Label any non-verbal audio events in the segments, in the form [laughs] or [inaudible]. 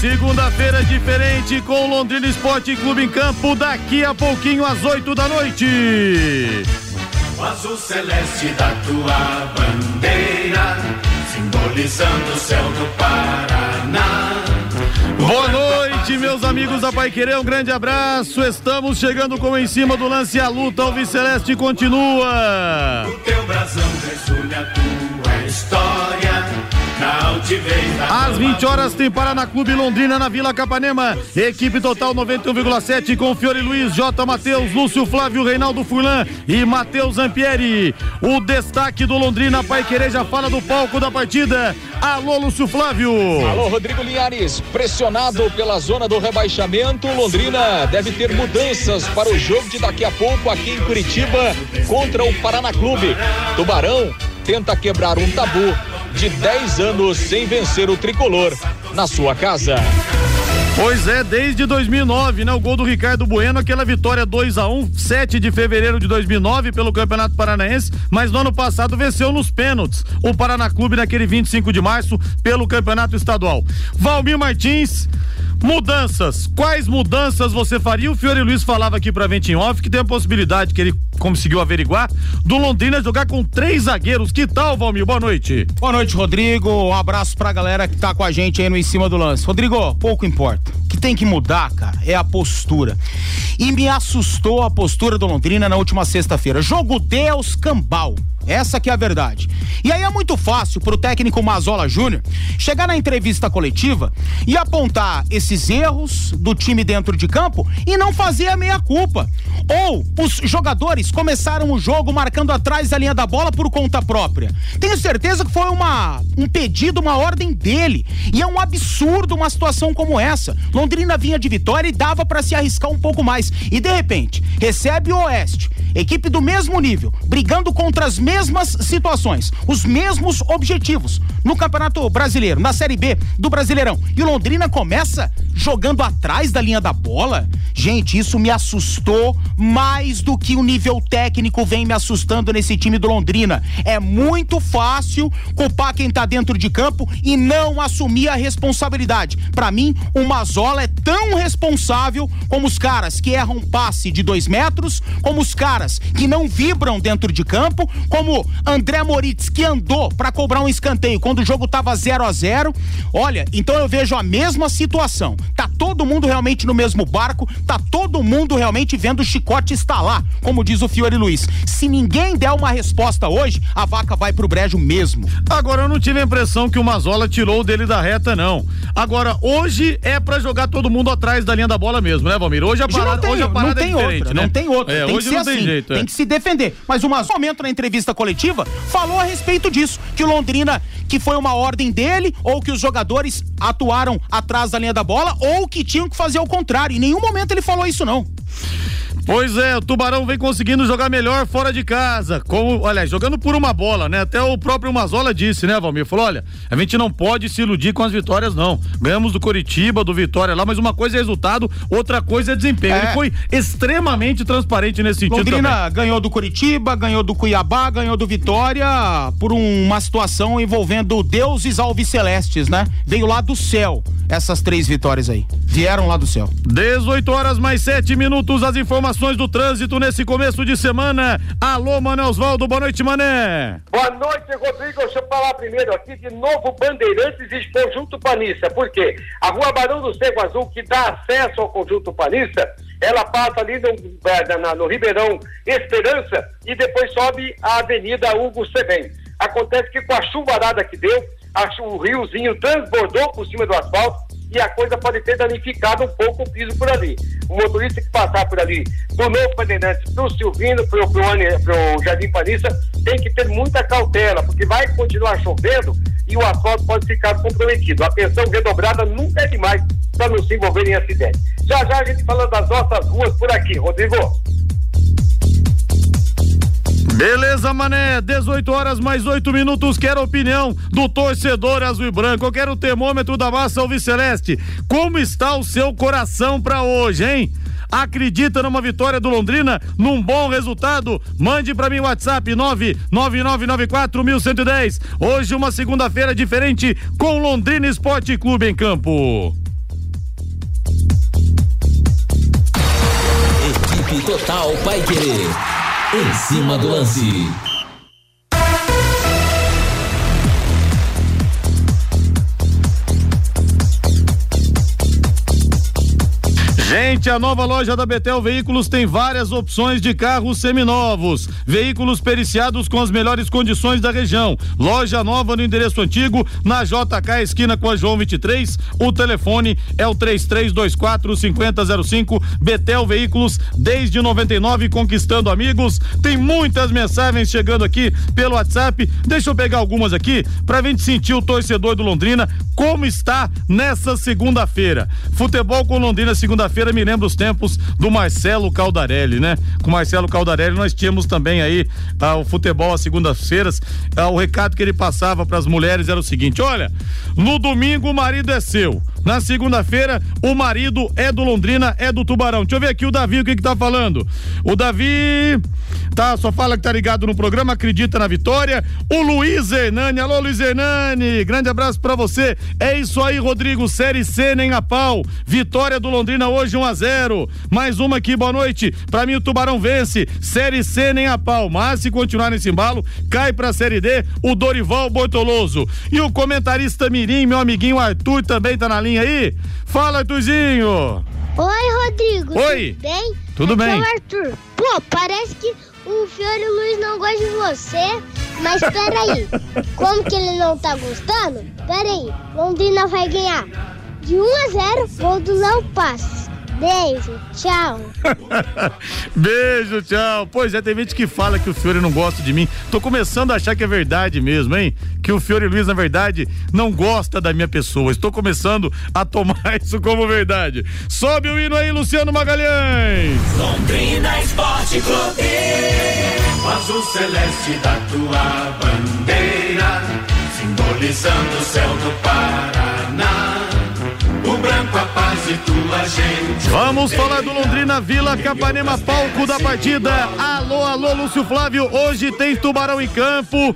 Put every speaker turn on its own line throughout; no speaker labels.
Segunda-feira diferente com o Londrina Esporte Clube em campo daqui a pouquinho às 8 da noite.
O azul celeste da tua bandeira, simbolizando o céu do Paraná.
Boa noite, meus amigos da Pai Querer, um grande abraço. Estamos chegando com em cima do lance a luta, o Celeste continua.
O teu brasão resulha a tua história
às 20 horas tem Paraná Clube Londrina na Vila Capanema. Equipe total 91,7 com Fiore Luiz, J. Matheus, Lúcio Flávio, Reinaldo Furlan e Matheus Ampieri. O destaque do Londrina Pai Querer já fala do palco da partida. Alô, Lúcio Flávio.
Alô, Rodrigo Linhares. Pressionado pela zona do rebaixamento, Londrina deve ter mudanças para o jogo de daqui a pouco aqui em Curitiba contra o Paraná Clube. Tubarão tenta quebrar um tabu de 10 anos sem vencer o tricolor na sua casa.
Pois é, desde 2009, né? O gol do Ricardo Bueno, aquela vitória 2 a 1 7 de fevereiro de 2009 pelo Campeonato Paranaense, mas no ano passado venceu nos pênaltis o Paraná Clube naquele 25 de março pelo Campeonato Estadual. Valmir Martins, mudanças. Quais mudanças você faria? O Fiore Luiz falava aqui pra Ventin Off que tem a possibilidade que ele conseguiu averiguar do Londrina jogar com três zagueiros. Que tal, Valmir? Boa noite.
Boa noite, Rodrigo. Um abraço pra galera que tá com a gente aí no Em Cima do Lance. Rodrigo, pouco importa. O que tem que mudar, cara, é a postura. E me assustou a postura do Londrina na última sexta-feira. Jogo Deus Cambal. Essa que é a verdade. E aí é muito fácil pro técnico Mazola Júnior chegar na entrevista coletiva e apontar esses erros do time dentro de campo e não fazer a meia culpa. Ou os jogadores começaram o jogo marcando atrás da linha da bola por conta própria. Tenho certeza que foi uma um pedido, uma ordem dele. E é um absurdo uma situação como essa. Londrina vinha de vitória e dava para se arriscar um pouco mais. E de repente, recebe o Oeste, equipe do mesmo nível, brigando contra as mesmas situações, os mesmos objetivos no Campeonato Brasileiro, na Série B do Brasileirão. E o Londrina começa jogando atrás da linha da bola. Gente, isso me assustou mais do que o nível técnico vem me assustando nesse time do Londrina. É muito fácil culpar quem tá dentro de campo e não assumir a responsabilidade. Para mim, o Mazola é tão responsável como os caras que erram passe de dois metros, como os caras que não vibram dentro de campo, como André Moritz, que andou para cobrar um escanteio quando o jogo tava 0 a 0 Olha, então eu vejo a mesma situação. Tá todo mundo realmente no mesmo barco, tá todo mundo realmente vendo o chicote estalar, como diz o Fiore Luiz. Se ninguém der uma resposta hoje, a vaca vai pro brejo mesmo.
Agora eu não tive a impressão que o Mazola tirou dele da reta, não. Agora, hoje é para jogar todo mundo atrás da linha da bola mesmo, né, Valmir? Hoje a parada,
tem,
hoje a parada
não tem
é
outra,
né?
Não tem outra.
É,
tem
hoje não tem
assim,
jeito.
Tem
é.
que se defender. Mas o Mazola, momento na entrevista coletiva, falou a respeito disso, que o Londrina, que foi uma ordem dele, ou que os jogadores atuaram atrás da linha da bola, ou que tinham que fazer o contrário. Em nenhum momento ele falou isso, não.
Pois é, o Tubarão vem conseguindo jogar melhor fora de casa. Como, olha, jogando por uma bola, né? Até o próprio Mazola disse, né, Valmir? Falou: olha, a gente não pode se iludir com as vitórias, não. Ganhamos do Coritiba, do Vitória lá, mas uma coisa é resultado, outra coisa é desempenho. É. Ele foi extremamente transparente nesse sentido.
Londrina
também.
ganhou do Coritiba, ganhou do Cuiabá, ganhou do Vitória por uma situação envolvendo deuses alvicelestes, né? Veio lá do céu essas três vitórias aí. Vieram lá do céu.
18 horas mais 7 minutos, as informações informações do trânsito nesse começo de semana. Alô, Mané Osvaldo, boa noite, Mané.
Boa noite, Rodrigo. Deixa eu falar primeiro aqui de novo Bandeirantes e Conjunto Panissa. Por quê? A rua Barão do Cego Azul, que dá acesso ao Conjunto Panissa, ela passa ali no, no, no Ribeirão Esperança e depois sobe a Avenida Hugo Sebem. Acontece que com a chuvarada que deu, o riozinho transbordou por cima do asfalto e a coisa pode ter danificado um pouco o piso por ali. O motorista que passar por ali, do Novo Bandeirantes para o Silvino, para o Jardim Panissa, tem que ter muita cautela, porque vai continuar chovendo e o asfalto pode ficar comprometido. Atenção redobrada nunca é demais para não se envolver em acidente. Já já a gente falando das nossas ruas por aqui, Rodrigo.
Beleza, mané. 18 horas mais 8 minutos. Quero a opinião do torcedor azul e branco. Eu quero o termômetro da massa alviceleste. Como está o seu coração para hoje, hein? Acredita numa vitória do Londrina, num bom resultado? Mande para mim o WhatsApp 999941110. Hoje uma segunda-feira diferente com Londrina Esporte Clube em campo.
Equipe Total Paiquerê. Em cima do lance.
Gente, a nova loja da Betel Veículos tem várias opções de carros seminovos, veículos periciados com as melhores condições da região. Loja nova no endereço antigo, na JK esquina com a João 23. O telefone é o 3324 5005. Betel Veículos desde 99 conquistando amigos. Tem muitas mensagens chegando aqui pelo WhatsApp. Deixa eu pegar algumas aqui pra gente sentir o torcedor do Londrina como está nessa segunda-feira. Futebol com Londrina segunda-feira me lembra os tempos do Marcelo Caldarelli, né? Com Marcelo Caldarelli nós tínhamos também aí ah, o futebol às segundas-feiras. Ah, o recado que ele passava para as mulheres era o seguinte: olha, no domingo o marido é seu. Na segunda-feira, o marido é do Londrina, é do Tubarão. Deixa eu ver aqui o Davi, o que que tá falando. O Davi, tá, só fala que tá ligado no programa, acredita na vitória. O Luiz Hernani, alô Luiz Hernani, grande abraço para você. É isso aí, Rodrigo, Série C nem a pau. Vitória do Londrina hoje 1 a 0. Mais uma aqui, boa noite. Para mim o Tubarão vence, Série C nem a pau. Mas se continuar nesse embalo, cai pra Série D o Dorival Bortoloso. E o comentarista Mirim, meu amiguinho Arthur também tá na linha aí? Fala, Arthurzinho!
Oi, Rodrigo.
Oi.
Tudo bem?
Tudo
Aqui
bem.
É Arthur. Pô, parece que o Fiore Luiz não gosta de você. Mas peraí. [laughs] Como que ele não tá gostando? Peraí. Londrina vai ganhar de 1 a 0. Gol do Léo Passos. Beijo. Tchau. [laughs]
Beijo, tchau. Pois é, tem gente que fala que o Fiore não gosta de mim. Tô começando a achar que é verdade mesmo, hein? Que o Fiore Luiz, na verdade, não gosta da minha pessoa. Estou começando a tomar [laughs] isso como verdade. Sobe o hino aí, Luciano Magalhães.
Londrina Esporte Clube. O azul celeste da tua bandeira, simbolizando o céu do Paraná. O branco, a paz tua gente.
Vamos falar do Londrina Vila Capanema, palco da partida. Alô, alô, Lúcio Flávio. Hoje tem Tubarão em campo.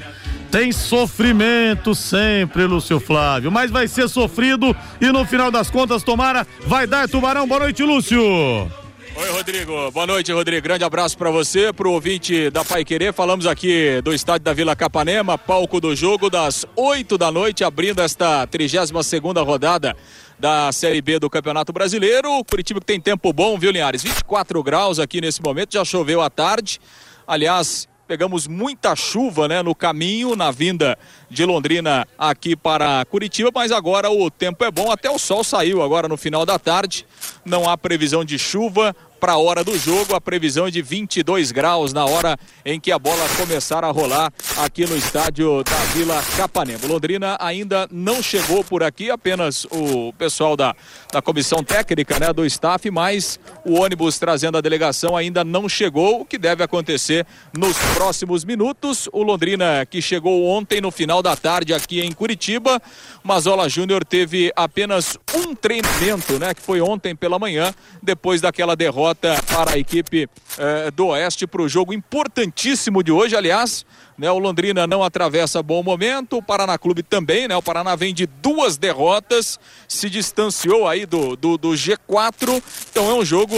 Tem sofrimento sempre, Lúcio Flávio, mas vai ser sofrido e no final das contas, tomara, vai dar Tubarão. Boa noite, Lúcio.
Oi, Rodrigo. Boa noite, Rodrigo. Grande abraço para você, pro ouvinte da Pai Querer. Falamos aqui do estádio da Vila Capanema, palco do jogo das 8 da noite, abrindo esta 32 segunda rodada da Série B do Campeonato Brasileiro. Curitiba que tem tempo bom, viu, Linhares? 24 graus aqui nesse momento, já choveu à tarde. Aliás, pegamos muita chuva, né, no caminho, na vinda de Londrina aqui para Curitiba, mas agora o tempo é bom, até o sol saiu agora no final da tarde. Não há previsão de chuva para a hora do jogo, a previsão é de 22 graus na hora em que a bola começar a rolar aqui no estádio da Vila Capanema. Londrina ainda não chegou por aqui, apenas o pessoal da, da comissão técnica, né, do staff, mas o ônibus trazendo a delegação ainda não chegou, o que deve acontecer nos próximos minutos. O Londrina que chegou ontem no final da tarde aqui em Curitiba, Mazola Júnior teve apenas um treinamento, né, que foi ontem pela manhã, depois daquela derrota para a equipe eh, do Oeste para o jogo importantíssimo de hoje, aliás. Né, o Londrina não atravessa bom momento, o Paraná Clube também, né? O Paraná vem de duas derrotas, se distanciou aí do, do, do G4, então é um jogo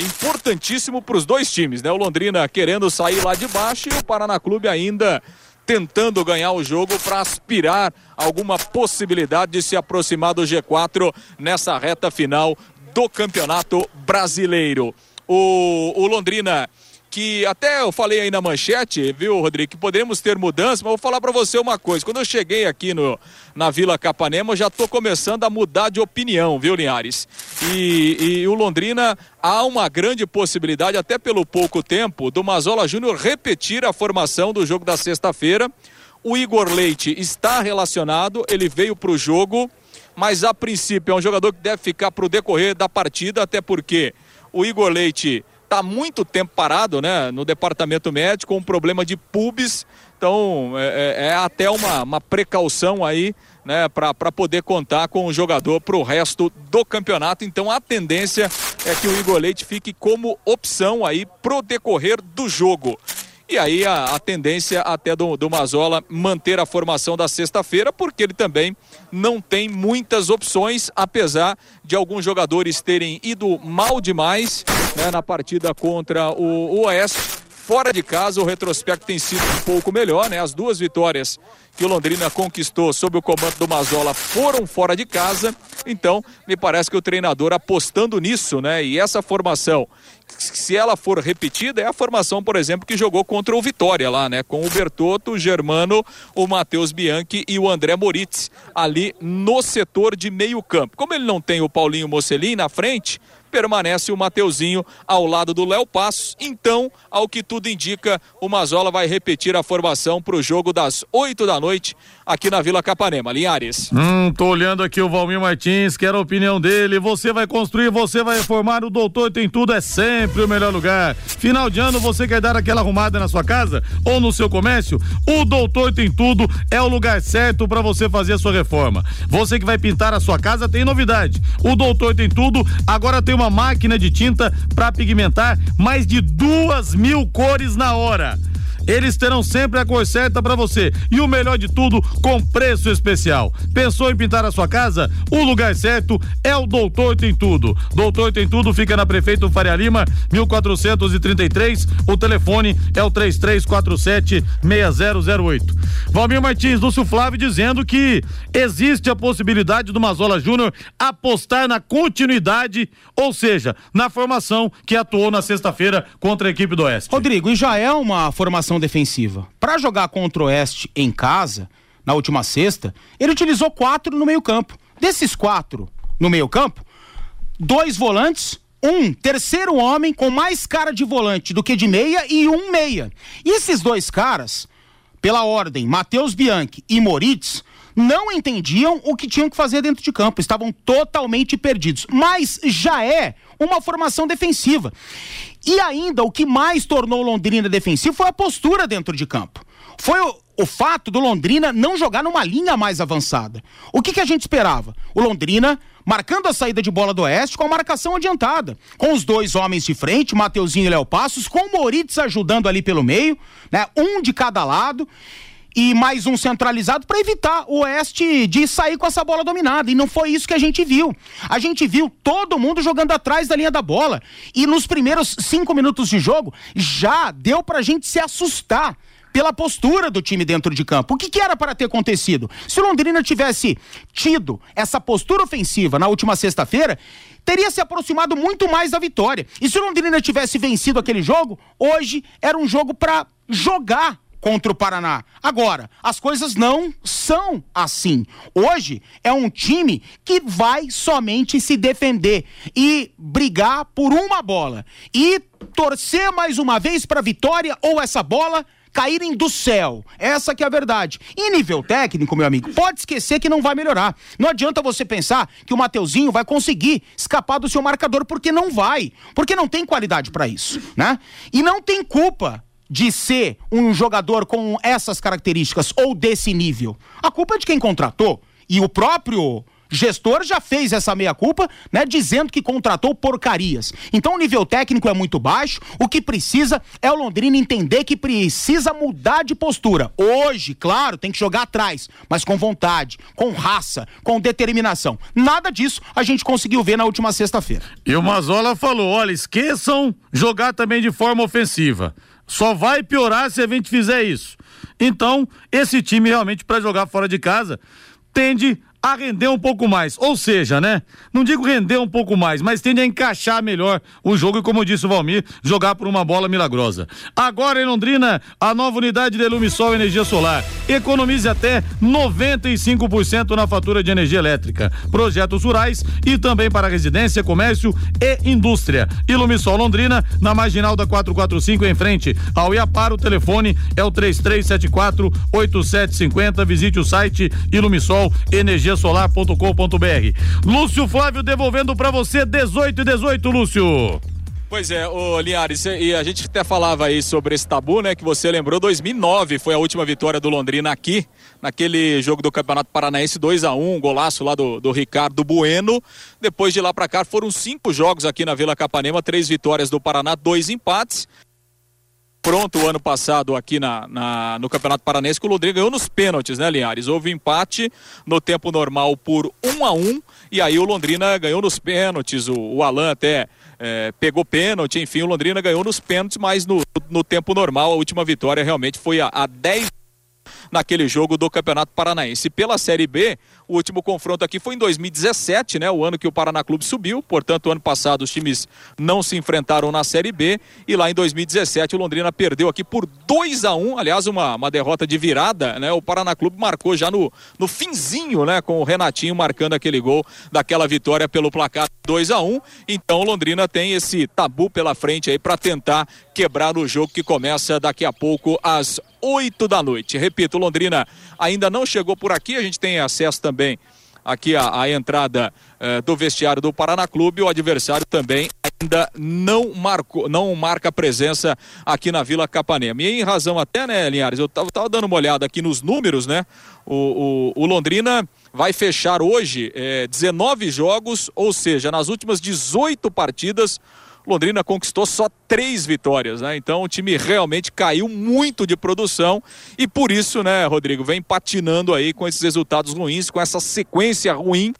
importantíssimo para os dois times, né? O Londrina querendo sair lá de baixo e o Paraná Clube ainda tentando ganhar o jogo para aspirar alguma possibilidade de se aproximar do G4 nessa reta final do Campeonato Brasileiro. O, o Londrina que até eu falei aí na manchete, viu, Rodrigo, que podemos ter mudanças, mas vou falar para você uma coisa. Quando eu cheguei aqui no, na Vila Capanema, eu já tô começando a mudar de opinião, viu, Linhares? E, e o Londrina, há uma grande possibilidade, até pelo pouco tempo, do Mazola Júnior repetir a formação do jogo da sexta-feira. O Igor Leite está relacionado, ele veio para o jogo, mas a princípio é um jogador que deve ficar para o decorrer da partida, até porque o Igor Leite está muito tempo parado, né, no departamento médico, com um problema de pubis. Então é, é, é até uma, uma precaução aí, né, para poder contar com o jogador para o resto do campeonato. Então a tendência é que o Igor Leite fique como opção aí pro decorrer do jogo. E aí a, a tendência até do, do Mazola manter a formação da sexta-feira, porque ele também não tem muitas opções, apesar de alguns jogadores terem ido mal demais né, na partida contra o, o Oeste Fora de casa, o retrospecto tem sido um pouco melhor, né? As duas vitórias que o Londrina conquistou sob o comando do Mazola foram fora de casa. Então, me parece que o treinador apostando nisso, né? E essa formação, se ela for repetida, é a formação, por exemplo, que jogou contra o Vitória lá, né? Com o Bertotto, o Germano, o Matheus Bianchi e o André Moritz ali no setor de meio campo. Como ele não tem o Paulinho Mocelin na frente, permanece o Mateuzinho ao lado do Léo Passos. Então, ao que tudo indica, o Mazola vai repetir a formação para o jogo das 8 da noite aqui na Vila Capanema. Linhares.
Hum, tô olhando aqui o Valmir Martins, quero a opinião dele. Você vai construir, você vai reformar, o doutor tem tudo, é sempre o melhor lugar. Final de ano, você quer dar aquela arrumada na sua casa ou no seu comércio? O doutor tem tudo, é o lugar certo para você fazer a sua reforma. Você que vai pintar a sua casa tem novidade. O doutor tem tudo, agora tem uma máquina de tinta para pigmentar mais de duas mil cores na hora. Eles terão sempre a cor certa para você. E o melhor de tudo, com preço especial. Pensou em pintar a sua casa? O lugar certo é o Doutor Tem Tudo. Doutor Tem Tudo fica na Prefeito Faria Lima, 1433. O telefone é o 3347 6008. Valmir Martins, Lúcio Flávio dizendo que existe a possibilidade do Mazola Júnior apostar na continuidade, ou seja, na formação que atuou na sexta-feira contra a equipe do Oeste.
Rodrigo, e já é uma formação defensiva. Para jogar contra o Oeste em casa, na última sexta, ele utilizou quatro no meio-campo. Desses quatro no meio-campo, dois volantes, um terceiro homem com mais cara de volante do que de meia e um meia. E esses dois caras, pela ordem, Matheus Bianchi e Moritz, não entendiam o que tinham que fazer dentro de campo, estavam totalmente perdidos. Mas já é uma formação defensiva. E ainda o que mais tornou Londrina defensivo foi a postura dentro de campo. Foi o, o fato do Londrina não jogar numa linha mais avançada. O que, que a gente esperava? O Londrina marcando a saída de bola do Oeste com a marcação adiantada. Com os dois homens de frente, Mateuzinho e Léo Passos, com o Moritz ajudando ali pelo meio, né? Um de cada lado e mais um centralizado para evitar o Oeste de sair com essa bola dominada. E não foi isso que a gente viu. A gente viu todo mundo jogando atrás da linha da bola. E nos primeiros cinco minutos de jogo já deu para a gente se assustar pela postura do time dentro de campo. O que, que, era para ter acontecido? Se o Londrina tivesse tido essa postura ofensiva na última sexta-feira, teria se aproximado muito mais da vitória. E se o Londrina tivesse vencido aquele jogo, hoje era um jogo para jogar contra o Paraná. Agora, as coisas não são assim. Hoje é um time que vai somente se defender e brigar por uma bola e torcer mais uma vez para vitória ou essa bola caírem do céu. Essa que é a verdade. Em nível técnico, meu amigo, pode esquecer que não vai melhorar. Não adianta você pensar que o Mateuzinho vai conseguir escapar do seu marcador porque não vai, porque não tem qualidade para isso, né? E não tem culpa de ser um jogador com essas características ou desse nível? A culpa é de quem contratou. E o próprio gestor já fez essa meia-culpa, né, dizendo que contratou porcarias. Então o nível técnico é muito baixo, o que precisa é o Londrina entender que precisa mudar de postura. Hoje, claro, tem que jogar atrás, mas com vontade, com raça, com determinação. Nada disso a gente conseguiu ver na última sexta-feira.
E o Mazola falou: olha, esqueçam jogar também de forma ofensiva. Só vai piorar se a gente fizer isso. Então, esse time realmente para jogar fora de casa tende a render um pouco mais. Ou seja, né? Não digo render um pouco mais, mas tende a encaixar melhor o jogo e, como disse o Valmir, jogar por uma bola milagrosa. Agora em Londrina, a nova unidade de Lumisol Energia Solar. Economize até 95% na fatura de energia elétrica. Projetos rurais e também para residência, comércio e indústria. Ilumisol Londrina, na marginal da 445 em frente ao Iapar, o telefone é o 3374 8750. Visite o site Ilumisol energiasolar.com.br. Lúcio Flávio devolvendo para você 18 e 18, Lúcio.
Pois é, ô Linhares, e a gente até falava aí sobre esse tabu, né? Que você lembrou, 2009 foi a última vitória do Londrina aqui, naquele jogo do Campeonato Paranaense 2 a 1 um, golaço lá do, do Ricardo Bueno. Depois de lá para cá foram cinco jogos aqui na Vila Capanema, três vitórias do Paraná, dois empates. Pronto o ano passado aqui na, na, no Campeonato Paranaense que o Londrina ganhou nos pênaltis, né, Linhares? Houve empate no tempo normal por um a um e aí o Londrina ganhou nos pênaltis, o, o Alan até é, pegou pênalti, enfim, o Londrina ganhou nos pênaltis, mas no, no tempo normal a última vitória realmente foi a, a 10 naquele jogo do Campeonato Paranaense. Pela Série B, o último confronto aqui foi em 2017, né? O ano que o Paraná Clube subiu. Portanto, ano passado os times não se enfrentaram na Série B. E lá em 2017 o Londrina perdeu aqui por 2 a 1 Aliás, uma, uma derrota de virada, né? O Paraná Clube marcou já no, no finzinho, né? Com o Renatinho marcando aquele gol daquela vitória pelo placar 2 a 1 Então o Londrina tem esse tabu pela frente aí para tentar quebrar o jogo que começa daqui a pouco às 8 da noite. Repito, Londrina ainda não chegou por aqui, a gente tem acesso também aqui a, a entrada eh, do vestiário do Paraná Clube, o adversário também ainda não marcou, não marca presença aqui na Vila Capanema. E em razão até, né, Linhares, eu tava, tava dando uma olhada aqui nos números, né? O, o, o Londrina vai fechar hoje eh, 19 jogos, ou seja, nas últimas 18 partidas, Londrina conquistou só três vitórias, né? Então o time realmente caiu muito de produção e por isso, né, Rodrigo, vem patinando aí com esses resultados ruins, com essa sequência ruim.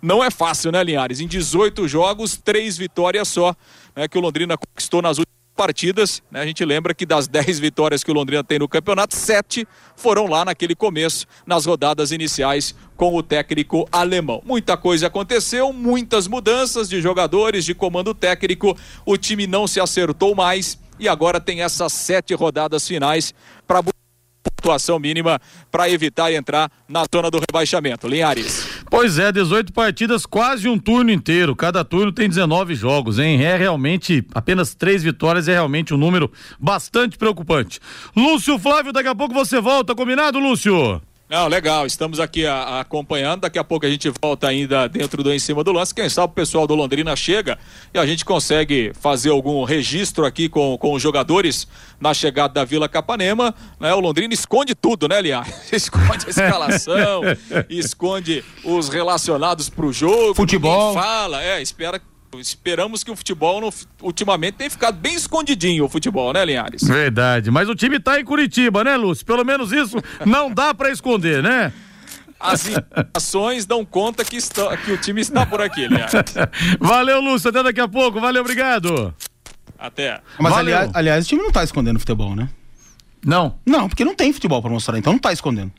Não é fácil, né, Linhares? Em 18 jogos, três vitórias só, né, que o Londrina conquistou nas últimas partidas, né? A gente lembra que das [laughs] 10 vitórias que o Londrina tem no campeonato, sete foram lá naquele começo, nas rodadas iniciais com o técnico alemão. Muita coisa aconteceu, muitas mudanças de jogadores, de comando técnico, o time não se acertou mais e agora tem essas sete rodadas finais para pontuação mínima para evitar entrar na zona do rebaixamento. Linhares.
Pois é, 18 partidas, quase um turno inteiro. Cada turno tem 19 jogos, hein? É realmente apenas três vitórias, é realmente um número bastante preocupante. Lúcio Flávio, daqui a pouco você volta, combinado, Lúcio?
Não, legal, estamos aqui a, a acompanhando. Daqui a pouco a gente volta ainda dentro do Em Cima do Lance. Quem sabe o pessoal do Londrina chega e a gente consegue fazer algum registro aqui com, com os jogadores na chegada da Vila Capanema. Né? O Londrina esconde tudo, né, Liar? [laughs] Esconde a escalação, [laughs] esconde os relacionados pro jogo.
Futebol.
Fala, é, espera Esperamos que o futebol no, ultimamente tenha ficado bem escondidinho o futebol, né, Linhares?
Verdade, mas o time tá em Curitiba, né, Lúcio? Pelo menos isso não dá para esconder, né?
As informações dão conta que, está, que o time está por aqui, Linhares. [laughs]
Valeu, Lúcio, até daqui a pouco. Valeu, obrigado.
Até.
Mas aliás, aliás, o time não tá escondendo futebol, né?
Não.
Não, porque não tem futebol pra mostrar, então não tá escondendo.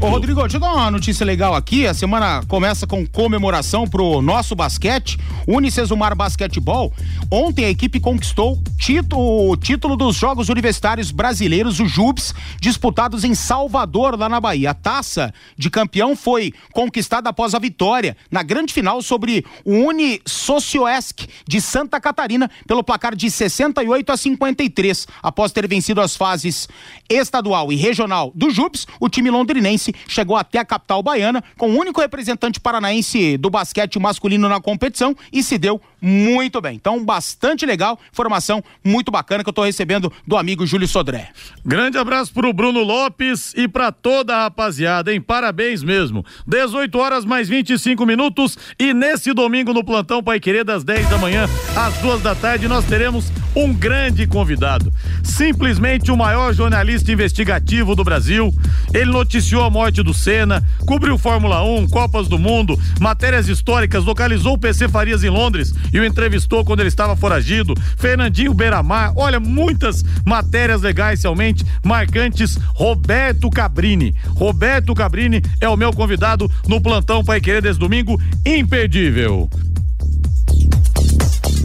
Ô, Rodrigo, deixa eu dar uma notícia legal aqui. A semana começa com comemoração pro nosso basquete, Unicesumar Basquetebol. Ontem a equipe conquistou título, o título dos Jogos Universitários Brasileiros, o JUBS, disputados em Salvador, lá na Bahia. A taça de campeão foi conquistada após a vitória na grande final sobre o Uni Socioesc de Santa Catarina pelo placar de 68 a 53. Após ter vencido as fases estadual e regional do JUBS, o time londrinense chegou até a capital baiana com o único representante paranaense do basquete masculino na competição e se deu muito bem. Então, bastante legal, informação muito bacana que eu tô recebendo do amigo Júlio Sodré.
Grande abraço pro Bruno Lopes e pra toda a rapaziada, hein? Parabéns mesmo. 18 horas mais 25 minutos e nesse domingo no plantão Pai Querer das 10 da manhã às duas da tarde nós teremos um grande convidado. Simplesmente o maior jornalista investigativo do Brasil Ele noticiou a morte do Senna, cobriu Fórmula 1, Copas do Mundo, matérias históricas, localizou o PC Farias em Londres e o entrevistou quando ele estava foragido. Fernandinho Beiramar, olha, muitas matérias legais realmente marcantes. Roberto Cabrini. Roberto Cabrini é o meu convidado no plantão Pai Querer desse domingo, imperdível.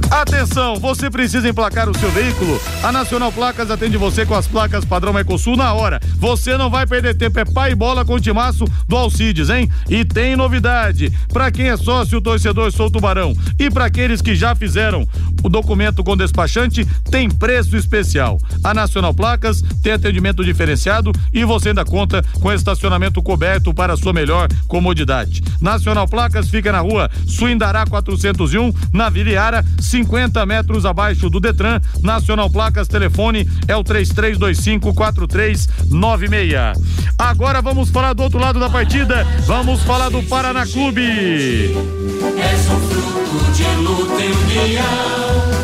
Atenção, você precisa emplacar o seu veículo? A Nacional Placas atende você com as placas padrão Mercosul na hora. Você não vai perder tempo, é pai e bola com o timaço do Alcides, hein? E tem novidade, para quem é sócio torcedor Sou Tubarão e para aqueles que já fizeram o documento com despachante, tem preço especial. A Nacional Placas tem atendimento diferenciado e você ainda conta com estacionamento coberto para sua melhor comodidade. Nacional Placas fica na rua Suindará 401, na Vila Iara, 50 metros abaixo do Detran. Nacional Placas, telefone é o 33254396. Agora vamos falar do outro lado da partida. Vamos falar do Paraná Clube.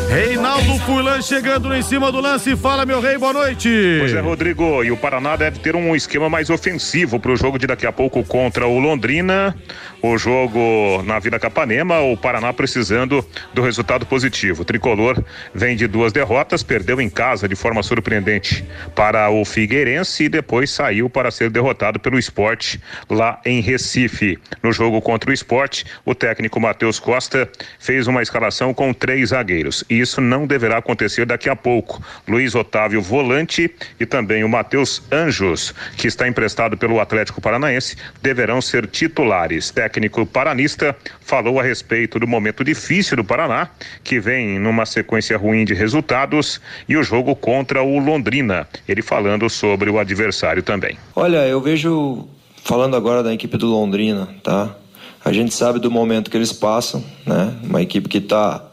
Reinaldo Furlan chegando em cima do lance. Fala, meu rei, boa noite.
Pois é, Rodrigo. E o Paraná deve ter um esquema mais ofensivo para o jogo de daqui a pouco contra o Londrina. O jogo na Vila Capanema, o Paraná precisando do resultado positivo. O tricolor vem de duas derrotas, perdeu em casa de forma surpreendente para o Figueirense e depois saiu para ser derrotado pelo esporte lá em Recife. No jogo contra o esporte, o técnico Matheus Costa fez uma escalação com três zagueiros. E isso não deverá acontecer daqui a pouco. Luiz Otávio, volante, e também o Matheus Anjos, que está emprestado pelo Atlético Paranaense, deverão ser titulares. Técnico paranista falou a respeito do momento difícil do Paraná, que vem numa sequência ruim de resultados, e o jogo contra o Londrina. Ele falando sobre o adversário também.
Olha, eu vejo, falando agora da equipe do Londrina, tá? A gente sabe do momento que eles passam, né? Uma equipe que está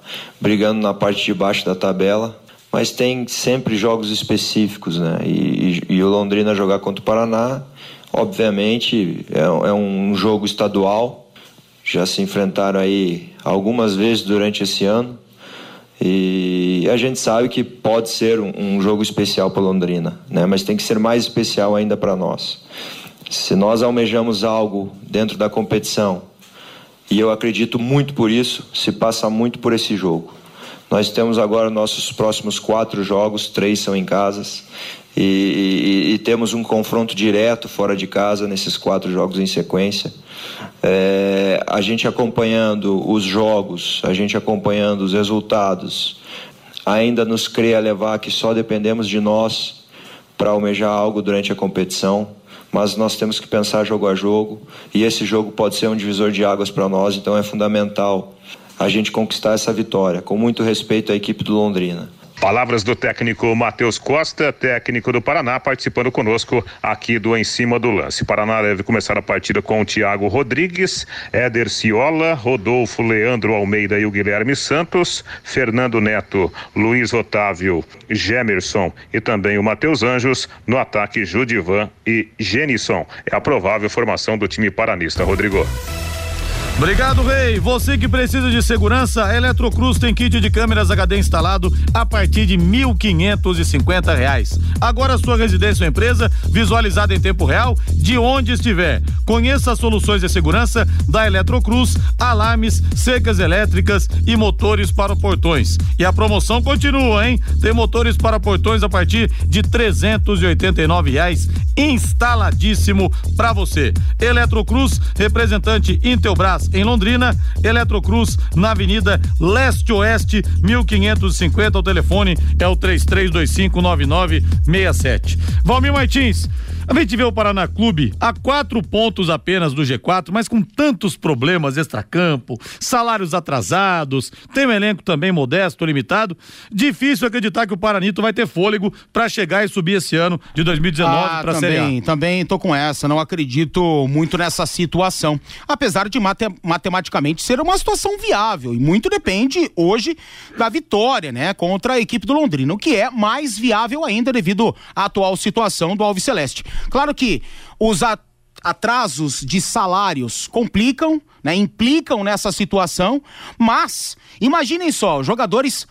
brigando na parte de baixo da tabela, mas tem sempre jogos específicos, né? E, e, e o Londrina jogar contra o Paraná, obviamente, é, é um jogo estadual. Já se enfrentaram aí algumas vezes durante esse ano. E a gente sabe que pode ser um, um jogo especial para Londrina, né? Mas tem que ser mais especial ainda para nós. Se nós almejamos algo dentro da competição e eu acredito muito por isso, se passa muito por esse jogo. Nós temos agora nossos próximos quatro jogos, três são em casas, e, e, e, temos um confronto direto fora de casa nesses quatro jogos em sequência. É, a gente acompanhando os jogos, a gente acompanhando os resultados, ainda nos crê a levar que só dependemos de nós para almejar algo durante a competição mas nós temos que pensar jogo a jogo e esse jogo pode ser um divisor de águas para nós, então é fundamental a gente conquistar essa vitória, com muito respeito à equipe do Londrina.
Palavras do técnico Matheus Costa, técnico do Paraná, participando conosco aqui do Em Cima do Lance. Paraná deve começar a partida com o Thiago Rodrigues, Éder Ciola, Rodolfo Leandro Almeida e o Guilherme Santos, Fernando Neto, Luiz Otávio, Gemerson e também o Matheus Anjos, no ataque Judivan e Genisson. É a provável formação do time paranista, Rodrigo.
Obrigado, Rei. Você que precisa de segurança, a Eletrocruz tem kit de câmeras HD instalado a partir de cinquenta reais. Agora sua residência ou empresa visualizada em tempo real de onde estiver. Conheça as soluções de segurança da Eletrocruz, alarmes, cercas elétricas e motores para portões. E a promoção continua, hein? Tem motores para portões a partir de nove reais instaladíssimo para você. Eletrocruz, representante Intelbras em Londrina, Eletrocruz na Avenida Leste Oeste, 1550. O telefone é o 33259967. Valmir Martins, a gente vê o Paraná Clube a quatro pontos apenas do G4, mas com tantos problemas extracampo, salários atrasados, tem um elenco também modesto, limitado. Difícil acreditar que o Paranito vai ter fôlego para chegar e subir esse ano de 2019
ah,
para
Série
A.
Também tô com essa, não acredito muito nessa situação. Apesar de mate, matematicamente ser uma situação viável e muito depende hoje da vitória, né, contra a equipe do Londrina, o que é mais viável ainda devido à atual situação do Alves Celeste. Claro que os atrasos de salários complicam, né, implicam nessa situação, mas imaginem só, jogadores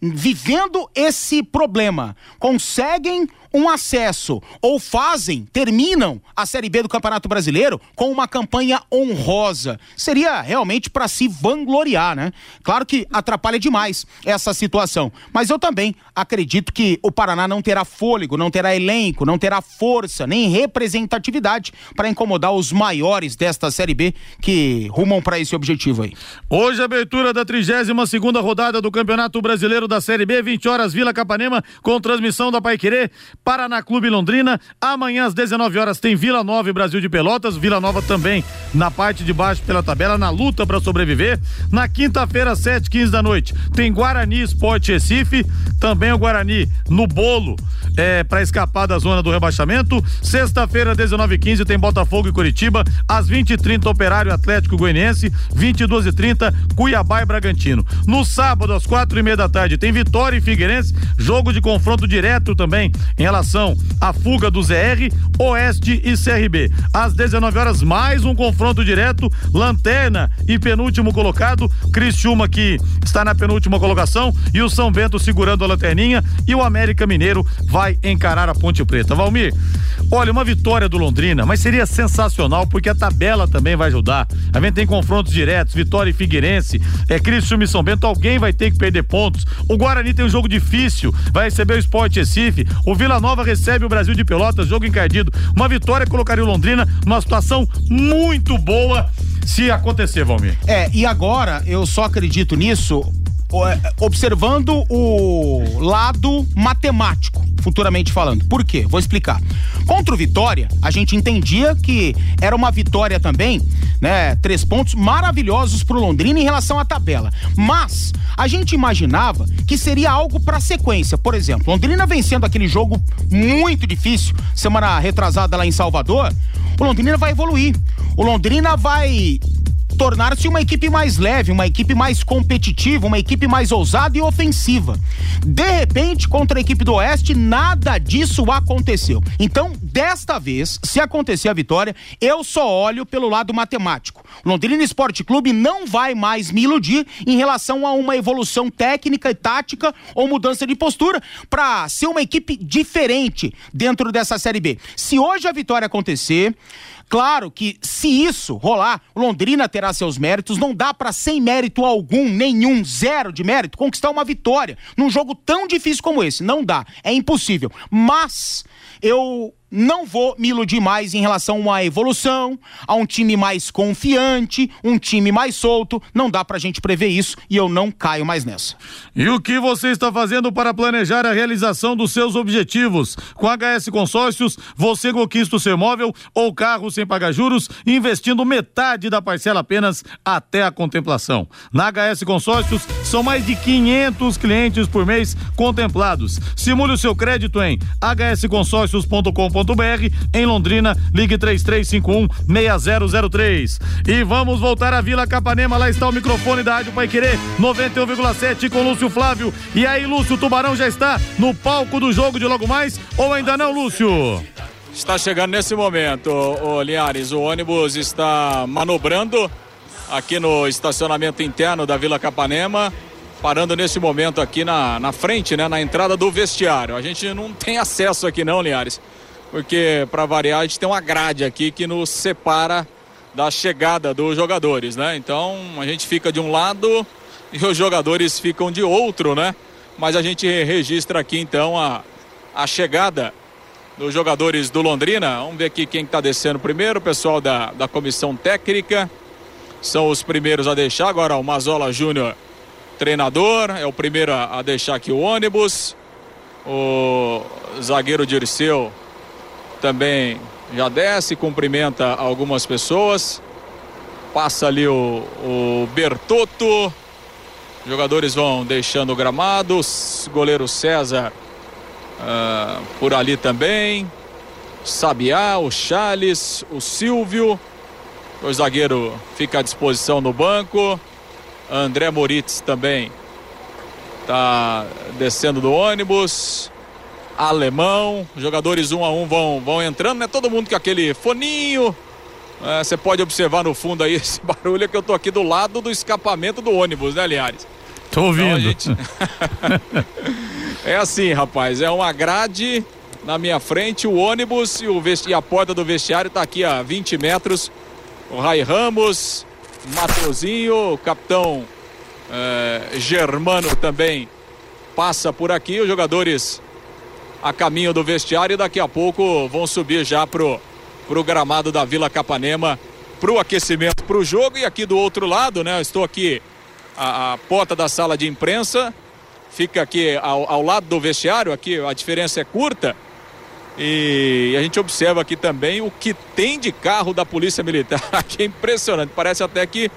vivendo esse problema conseguem um acesso ou fazem, terminam a Série B do Campeonato Brasileiro com uma campanha honrosa. Seria realmente para se vangloriar, né? Claro que atrapalha demais essa situação, mas eu também acredito que o Paraná não terá fôlego, não terá elenco, não terá força, nem representatividade para incomodar os maiores desta Série B que rumam para esse objetivo aí.
Hoje, abertura da 32 segunda rodada do Campeonato Brasileiro da Série B, 20 horas, Vila Capanema, com transmissão da Paiquerê, Paraná Clube Londrina. Amanhã, às 19 horas, tem Vila Nova e Brasil de Pelotas. Vila Nova também na parte de baixo pela tabela, na luta para sobreviver. Na quinta-feira, 7 15 da noite, tem Guarani Esporte Recife. Também o Guarani no bolo é, para escapar da zona do rebaixamento. Sexta-feira, 19 15 tem Botafogo e Curitiba. Às 20 e 30 Operário Atlético Goianiense. 22 e 30 Cuiabá e Bragantino. No sábado, às quatro e meia da tarde, tem Vitória e Figueirense. Jogo de confronto direto também em relação à fuga do ZR, Oeste e CRB. Às 19 horas, mais um confronto direto. Lanterna e penúltimo colocado. Criciúma que está na penúltima colocação e o São Bento segurando a lanterninha e o América Mineiro vai encarar a Ponte Preta. Valmir, olha, uma vitória do Londrina, mas seria sensacional porque a tabela também vai ajudar. A gente tem confrontos diretos, Vitória e Figueirense, é Criciúma e São Bento, alguém vai ter que perder pontos. O Guarani tem um jogo difícil, vai receber o Sport Recife, o Vila Nova recebe o Brasil de Pelotas, jogo encardido. Uma vitória colocaria o Londrina numa situação muito boa se acontecer, Valmir.
É, e agora eu só acredito nisso observando o lado matemático, futuramente falando. Por quê? Vou explicar. Contra o Vitória, a gente entendia que era uma vitória também, né? Três pontos maravilhosos pro Londrina em relação à tabela. Mas a gente imaginava que seria algo para sequência. Por exemplo, Londrina vencendo aquele jogo muito difícil, semana retrasada lá em Salvador, o Londrina vai evoluir. O Londrina vai tornar-se uma equipe mais leve, uma equipe mais competitiva, uma equipe mais ousada e ofensiva. De repente, contra a equipe do Oeste, nada disso aconteceu. Então, desta vez, se acontecer a vitória, eu só olho pelo lado matemático. Londrina Esporte Clube não vai mais me iludir em relação a uma evolução técnica e tática ou mudança de postura para ser uma equipe diferente dentro dessa Série B. Se hoje a vitória acontecer, Claro que se isso rolar, Londrina terá seus méritos, não dá para sem mérito algum, nenhum, zero de mérito, conquistar uma vitória num jogo tão difícil como esse. Não dá, é impossível. Mas eu não vou me iludir mais em relação uma evolução, a um time mais confiante, um time mais solto. Não dá pra gente prever isso e eu não caio mais nessa.
E o que você está fazendo para planejar a realização dos seus objetivos? Com HS Consórcios, você conquista o seu imóvel ou carro sem pagar juros, investindo metade da parcela apenas até a contemplação. Na HS Consórcios, são mais de 500 clientes por mês contemplados. Simule o seu crédito em hsconsórcios.com.br em Londrina, ligue 3351 6003. E vamos voltar à Vila Capanema, lá está o microfone da Rádio Pai Querer 91,7 com Lúcio Flávio. E aí, Lúcio, o Tubarão já está no palco do jogo de logo mais ou ainda não, Lúcio?
Está chegando nesse momento, o. O ônibus está manobrando aqui no estacionamento interno da Vila Capanema parando nesse momento aqui na, na frente, né, na entrada do vestiário. A gente não tem acesso aqui não, Linhares porque para variar a gente tem uma grade aqui que nos separa da chegada dos jogadores, né? Então a gente fica de um lado e os jogadores ficam de outro, né? Mas a gente registra aqui então a, a chegada dos jogadores do Londrina. Vamos ver aqui quem está descendo primeiro, o pessoal da, da comissão técnica. São os primeiros a deixar. Agora o Mazola Júnior, treinador, é o primeiro a, a deixar aqui o ônibus. O zagueiro Dirceu também já desce, cumprimenta algumas pessoas. Passa ali o, o Bertotto. Jogadores vão deixando o gramado. Goleiro César uh, por ali também. Sabiá, o Charles, o Silvio. O zagueiro fica à disposição no banco. André Moritz também está descendo do ônibus alemão. Jogadores um a um vão, vão entrando, né? Todo mundo com aquele foninho. É, você é, pode observar no fundo aí [laughs] esse barulho é que eu tô aqui do lado do escapamento do ônibus, né, Liares?
Tô ouvindo. Então,
gente... [laughs] é assim, rapaz, é uma grade na minha frente, o ônibus e, o vesti e a porta do vestiário está aqui a 20 metros. O Rai Ramos, Mateuzinho, o capitão eh, Germano também passa por aqui. Os jogadores a caminho do vestiário e daqui a pouco vão subir já pro, pro gramado da Vila Capanema pro aquecimento pro jogo. E aqui do outro lado, né? Estou aqui a, a porta da sala de imprensa. Fica aqui ao, ao lado do vestiário, aqui a diferença é curta. E a gente observa aqui também o que tem de carro da Polícia Militar. [laughs] Aqui é impressionante. Parece até que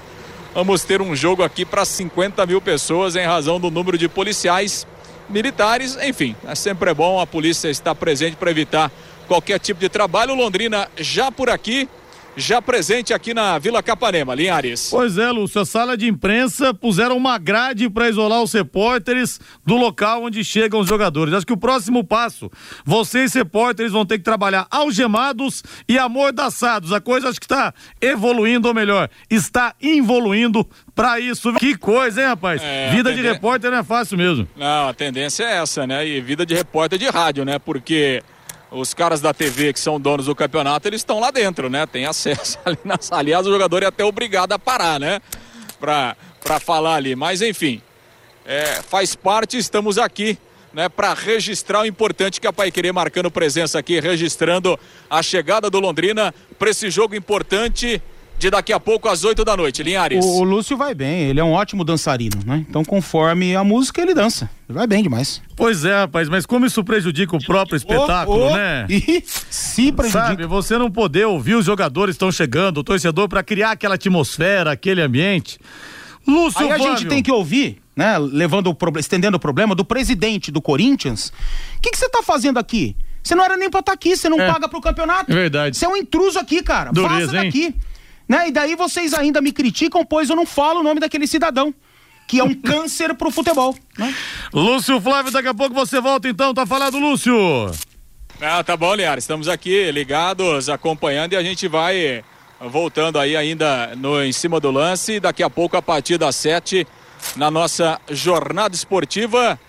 vamos ter um jogo aqui para 50 mil pessoas em razão do número de policiais militares. Enfim, é sempre bom a polícia estar presente para evitar qualquer tipo de trabalho. Londrina já por aqui já presente aqui na Vila Capanema, Linhares.
Pois é, Lúcio, a sala de imprensa puseram uma grade para isolar os repórteres do local onde chegam os jogadores. Acho que o próximo passo, vocês repórteres vão ter que trabalhar algemados e amordaçados. A coisa acho que está evoluindo, ou melhor, está evoluindo para isso. Que coisa, hein, rapaz? É, vida de repórter não é fácil mesmo.
Não, a tendência é essa, né? E vida de repórter de rádio, né? Porque os caras da TV que são donos do campeonato, eles estão lá dentro, né? Tem acesso [laughs] ali na sala. Aliás, o jogador é até obrigado a parar, né? Pra, pra falar ali. Mas enfim, é, faz parte, estamos aqui. Né, para registrar o importante que a Pai Querer marcando presença aqui, registrando a chegada do Londrina para esse jogo importante de daqui a pouco às 8 da noite, Linhares.
O, o, Lúcio vai bem, ele é um ótimo dançarino, né? Então, conforme a música, ele dança. Ele vai bem demais.
Pois é, rapaz, mas como isso prejudica o próprio espetáculo, oh, oh, né? [laughs]
E se prejudica.
Sabe, você não poder ouvir os jogadores estão chegando, o torcedor, para criar aquela atmosfera, aquele ambiente.
Lúcio Aí a gente tem que ouvir, né? Levando o problema, estendendo o problema do presidente do Corinthians. O que você tá fazendo aqui? Você não era nem pra estar tá aqui, você não é. paga pro campeonato.
É verdade.
Você é um intruso aqui, cara. Dureza, Vaza daqui. Hein? Né? E daí vocês ainda me criticam, pois eu não falo o nome daquele cidadão. Que é um câncer pro futebol. Né?
Lúcio Flávio, daqui a pouco você volta então, tá falado, Lúcio.
Ah, tá bom, Liara. Estamos aqui ligados, acompanhando e a gente vai voltando aí ainda no em cima do lance. Daqui a pouco, a partir das sete, na nossa jornada esportiva.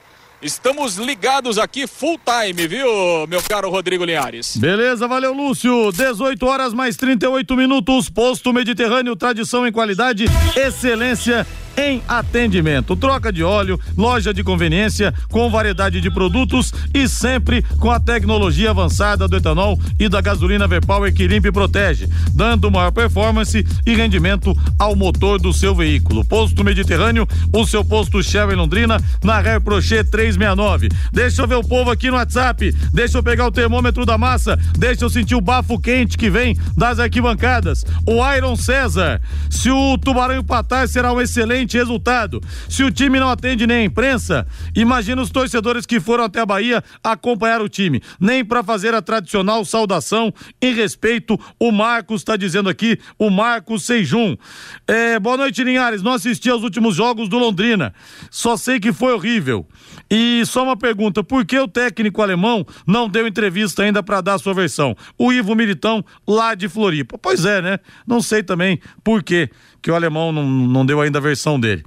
Estamos ligados aqui full time, viu, meu caro Rodrigo Linhares?
Beleza, valeu, Lúcio. 18 horas mais 38 minutos. Posto Mediterrâneo, tradição em qualidade, excelência em atendimento. Troca de óleo, loja de conveniência com variedade de produtos e sempre com a tecnologia avançada do etanol e da gasolina V-Power que limpa e protege, dando maior performance e rendimento ao motor do seu veículo. Posto Mediterrâneo, o seu posto Shell em Londrina, na Ré Prochet 369. Deixa eu ver o povo aqui no WhatsApp, deixa eu pegar o termômetro da massa, deixa eu sentir o bafo quente que vem das arquibancadas. O Iron César, se o Tubarão empatar será um excelente resultado. Se o time não atende nem a imprensa, imagina os torcedores que foram até a Bahia acompanhar o time. Nem para fazer a tradicional saudação em respeito, o Marcos está dizendo aqui, o Marcos Seijum. É, boa noite, Linhares. Não assisti aos últimos jogos do Londrina. Só sei que foi horrível. E só uma pergunta: por que o técnico alemão não deu entrevista ainda para dar a sua versão? O Ivo Militão, lá de Floripa. Pois é, né? Não sei também por quê que o alemão não, não deu ainda a versão dele.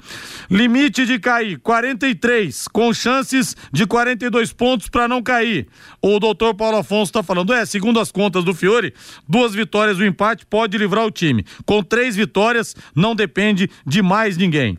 Limite de cair, 43, com chances de 42 pontos para não cair. O doutor Paulo Afonso está falando, é, segundo as contas do Fiore, duas vitórias do empate pode livrar o time. Com três vitórias, não depende de mais ninguém.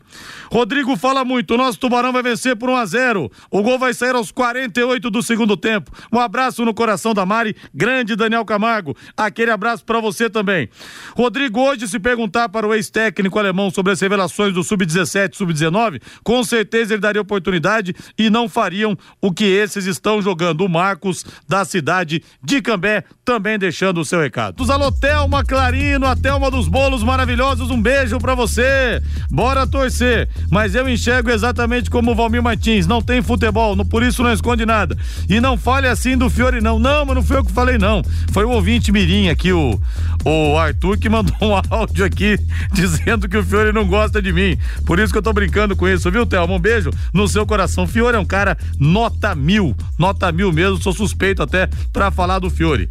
Rodrigo fala muito, o nosso Tubarão vai vencer por 1 a 0 O gol vai sair aos 48 do segundo tempo. Um abraço no coração da Mari, grande Daniel Camargo. Aquele abraço para você também. Rodrigo, hoje se perguntar para o ex-técnico técnico alemão sobre as revelações do Sub-17 Sub-19, com certeza ele daria oportunidade e não fariam o que esses estão jogando. O Marcos, da cidade de Cambé, também deixando o seu recado. Alô, Thelma Clarino, a Thelma dos Bolos Maravilhosos, um beijo para você. Bora torcer. Mas eu enxergo exatamente como o Valmir Martins, não tem futebol, por isso não esconde nada. E não fale assim do Fiore, não. Não, mas não foi eu que falei, não. Foi o ouvinte Mirim aqui, o, o Arthur, que mandou um [laughs] áudio aqui dizendo dizendo que o Fiore não gosta de mim. Por isso que eu tô brincando com isso, viu, Thelma? Um beijo no seu coração. Fiore é um cara nota mil, nota mil mesmo, sou suspeito até para falar do Fiore.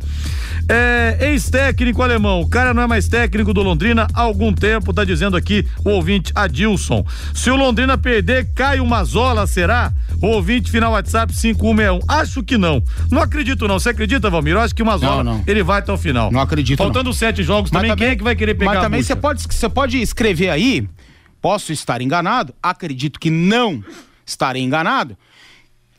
É, ex-técnico alemão, o cara não é mais técnico do Londrina há algum tempo, tá dizendo aqui o ouvinte Adilson. Se o Londrina perder, cai uma zola, será? O ouvinte final WhatsApp 5161. Acho que não. Não acredito não. Você acredita, Valmir? Eu acho que uma zola
não.
ele vai até o final.
Não acredito,
Faltando
não.
sete jogos também, quem é que vai querer pegar
Mas também você pode, você pode escrever aí, posso estar enganado, acredito que não estarei enganado,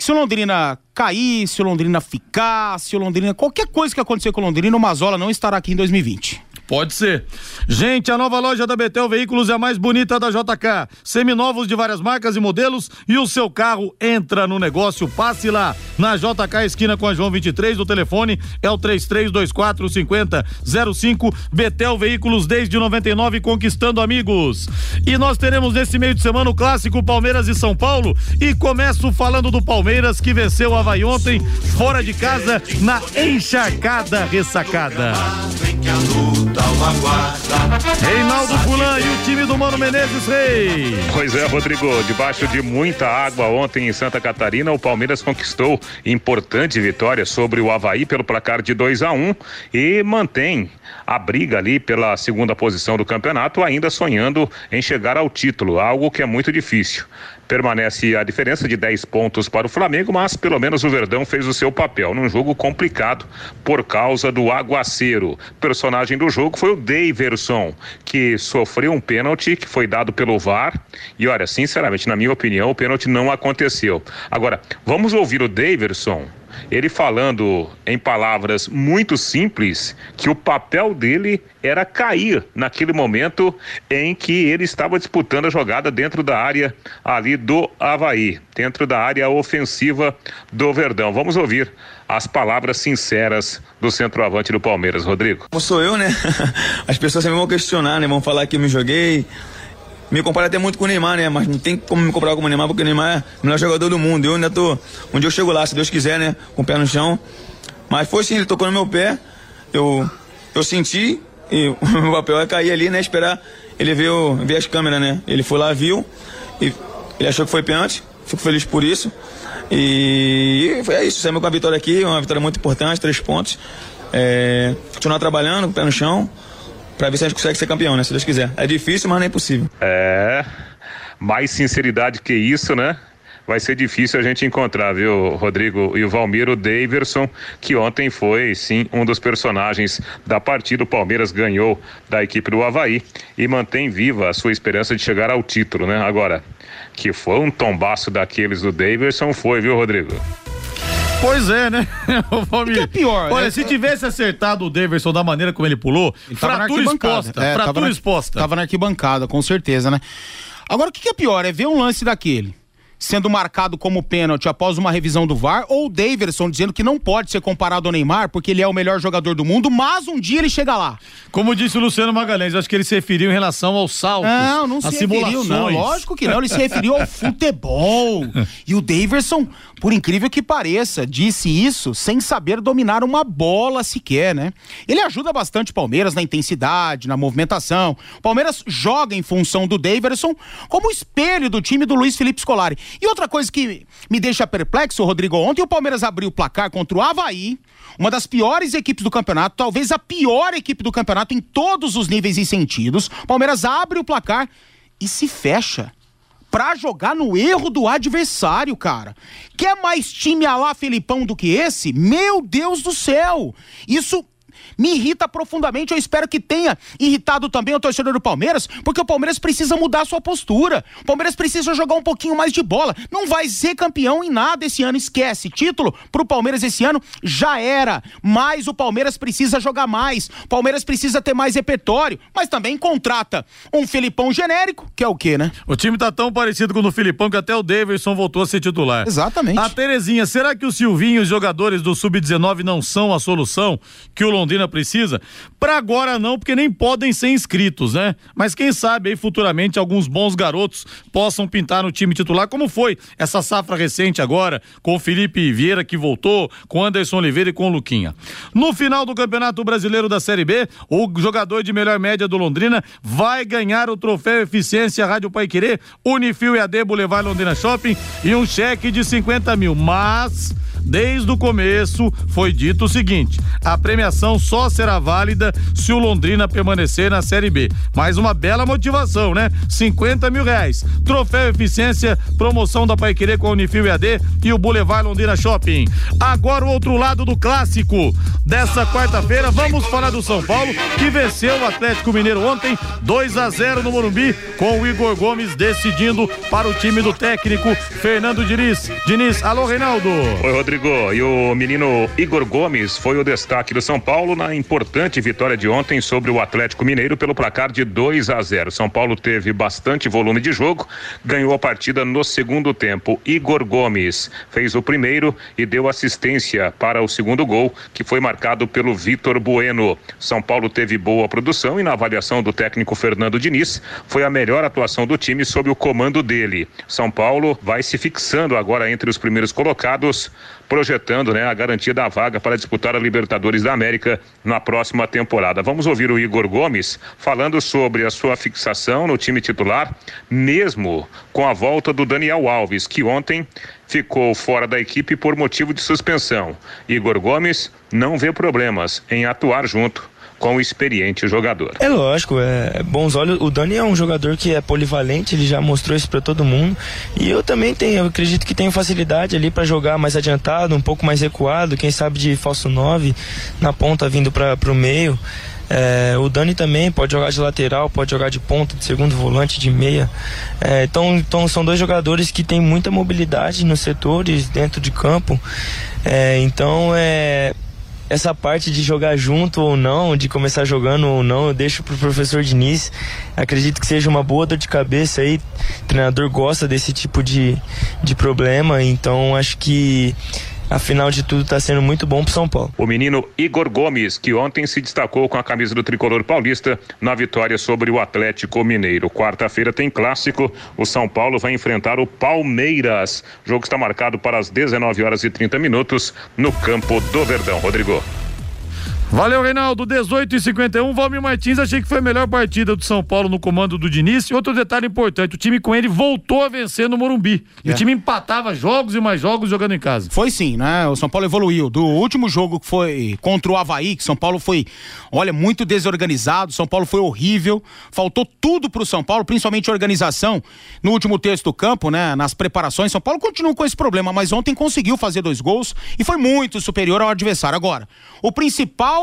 que se o Londrina cair, se o Londrina ficar, se o Londrina. qualquer coisa que acontecer com o Londrina, o Mazola não estará aqui em 2020.
Pode ser. Gente, a nova loja da Betel Veículos é a mais bonita da JK. Seminovos de várias marcas e modelos e o seu carro entra no negócio. Passe lá na JK esquina com a João 23. O telefone é o 3324 5005. Betel Veículos desde 99 conquistando amigos. E nós teremos nesse meio de semana o clássico Palmeiras e São Paulo. E começo falando do Palmeiras que venceu o Havaí ontem fora de casa na encharcada ressacada. Reinaldo Fulan e o time do Mano Menezes Rei.
Pois é, Rodrigo, debaixo de muita água ontem em Santa Catarina, o Palmeiras conquistou importante vitória sobre o Havaí pelo placar de 2 a 1 e mantém a briga ali pela segunda posição do campeonato, ainda sonhando em chegar ao título, algo que é muito difícil. Permanece a diferença de 10 pontos para o Flamengo, mas pelo menos o Verdão fez o seu papel num jogo complicado por causa do aguaceiro. Personagem do jogo foi o Daverson, que sofreu um pênalti que foi dado pelo VAR. E olha, sinceramente, na minha opinião, o pênalti não aconteceu. Agora, vamos ouvir o Daverson ele falando em palavras muito simples que o papel dele era cair naquele momento em que ele estava disputando a jogada dentro da área ali do Havaí, dentro da área ofensiva do Verdão. Vamos ouvir as palavras sinceras do centroavante do Palmeiras, Rodrigo.
Como sou eu, né? [laughs] As pessoas sempre vão questionar, né? Vão falar que eu me joguei. Me compara até muito com o Neymar, né? Mas não tem como me comparar com o Neymar, porque o Neymar é o melhor jogador do mundo. Eu ainda tô. Dia eu chego lá, se Deus quiser, né? Com o pé no chão. Mas foi sim, ele tocou no meu pé. Eu, eu senti. E [laughs] o meu papel é cair ali, né? Esperar ele ver, o, ver as câmeras, né? Ele foi lá, viu. E ele achou que foi pênalti. Fico feliz por isso. E foi isso. Saímos com a vitória aqui. Uma vitória muito importante, três pontos. É, continuar trabalhando, com o pé no chão pra ver se a gente consegue ser campeão, né? Se Deus quiser. É difícil, mas não é impossível.
É, mais sinceridade que isso, né? Vai ser difícil a gente encontrar, viu, Rodrigo e o Valmiro Daverson, que ontem foi, sim, um dos personagens da partida. O Palmeiras ganhou da equipe do Havaí e mantém viva a sua esperança de chegar ao título, né? Agora, que foi um tombaço daqueles do Daverson, foi, viu, Rodrigo?
Pois é, né? [laughs] O Valmir.
que é pior,
Olha,
né?
se tivesse acertado o Daverson da maneira como ele pulou,
Tava na
fratura
arquibancada.
exposta.
É, tava
fratura
na-
exposta.
Tava na arquibancada, com certeza, né? Agora, o que, que é pior? É ver um lance daquele sendo marcado como pênalti após uma revisão do VAR, ou o Daverson dizendo que não pode ser comparado ao Neymar porque ele é o melhor jogador do mundo, mas um dia ele chega lá.
Como disse o Luciano Magalhães, acho que ele se referiu em relação aos saltos.
Não, não se referiu, não. Lógico que não. Ele se referiu ao futebol. [laughs] E o Daverson, por incrível que pareça, disse isso sem saber dominar uma bola sequer, né? Ele ajuda bastante o Palmeiras na intensidade, na movimentação. O Palmeiras joga em função do Daverson como espelho do time do Luiz Felipe Scolari. E outra coisa que me deixa perplexo, Rodrigo, ontem o Palmeiras abriu o placar contra o Havaí, uma das piores equipes do campeonato, talvez a pior equipe do campeonato em todos os níveis e sentidos. Palmeiras abre o placar e se fecha pra jogar no erro do adversário, cara. Quer mais time a lá Felipão do que esse? Meu Deus do céu! Isso me irrita profundamente. Eu espero que tenha irritado também o torcedor do Palmeiras, porque o Palmeiras precisa mudar sua postura. O Palmeiras precisa jogar um pouquinho mais de bola. Não vai ser campeão em nada esse ano, esquece. Título pro Palmeiras esse ano já era, mas o Palmeiras precisa jogar mais. O Palmeiras precisa ter mais repertório, mas também contrata um Felipão genérico, que é o quê, né?
O time tá tão parecido com o do Filipão que até o Daverson voltou a ser titular.
Exatamente.
A Terezinha, será que o Silvinho e os jogadores do Sub-19 não são a solução que o Londrina precisa? Pra agora não, porque nem podem ser inscritos, né? Mas quem sabe aí futuramente alguns bons garotos possam pintar no time titular, como foi essa safra recente agora, com o Felipe Vieira que voltou, com Anderson Oliveira e com o Luquinha. No final do Campeonato Brasileiro da Série B, o jogador de melhor média do Londrina vai ganhar o troféu Eficiência Rádio Pai Querer, Unifil e AD Boulevard Londrina Shopping e um cheque de 50 mil. Mas desde o começo foi dito o seguinte: a premiação só será válida se o Londrina permanecer na Série B. Mais uma bela motivação, né? 50 mil reais. Troféu Eficiência, promoção da Paiquerê com a Unifil EAD e o Boulevard Londrina Shopping. Agora o outro lado do clássico dessa quarta-feira, vamos falar do São Paulo, que venceu o Atlético Mineiro ontem, 2 a 0 no Morumbi, com o Igor Gomes decidindo para o time do técnico Fernando Diniz. Diniz, alô Reinaldo.
Oi, Rodrigo. E o menino Igor Gomes foi o destaque do São Paulo na importante vitória de ontem sobre o Atlético Mineiro pelo placar de 2 a 0. São Paulo teve bastante volume de jogo, ganhou a partida no segundo tempo. Igor Gomes fez o primeiro e deu assistência para o segundo gol, que foi marcado pelo Vitor Bueno. São Paulo teve boa produção e na avaliação do técnico Fernando Diniz, foi a melhor atuação do time sob o comando dele. São Paulo vai se fixando agora entre os primeiros colocados, projetando né, a garantia da vaga para disputar a Libertadores da América na próxima temporada. Vamos ouvir o Igor Gomes falando sobre a sua fixação no time titular, mesmo com a volta do Daniel Alves, que ontem ficou fora da equipe por motivo de suspensão. Igor Gomes não vê problemas em atuar junto com o experiente jogador.
É lógico, é bons olhos. O Dani é um jogador que é polivalente, ele já mostrou isso para todo mundo. E eu também tenho, eu acredito que tenho facilidade ali para jogar mais adiantado, um pouco mais recuado, quem sabe de falso 9 na ponta vindo para o meio. É, o Dani também pode jogar de lateral, pode jogar de ponta, de segundo volante, de meia. É, então, então são dois jogadores que têm muita mobilidade nos setores, dentro de campo. É, então é essa parte de jogar junto ou não, de começar jogando ou não, eu deixo pro professor Diniz. Acredito que seja uma boa dor de cabeça aí. O treinador gosta desse tipo de, de problema, então acho que afinal de tudo está sendo muito bom para São Paulo.
O menino Igor Gomes, que ontem se destacou com a camisa do tricolor paulista na vitória sobre o Atlético Mineiro. Quarta-feira tem clássico. O São Paulo vai enfrentar o Palmeiras. O jogo está marcado para as 19 horas e 30 minutos no campo do Verdão. Rodrigo.
Valeu, Reinaldo. 18 e 51. Valmir Martins, achei que foi a melhor partida do São Paulo no comando do Diniz. E outro detalhe importante: o time com ele voltou a vencer no Morumbi. E
É.
o time empatava jogos e mais jogos jogando em casa.
Foi sim, né? O São Paulo evoluiu. Do último jogo que foi contra o Havaí, que São Paulo foi, olha, muito desorganizado, São Paulo foi horrível, faltou tudo pro São Paulo, principalmente organização no último terço do campo, né? Nas preparações, São Paulo continua com esse problema, mas ontem conseguiu fazer dois gols e foi muito superior ao adversário. Agora, o principal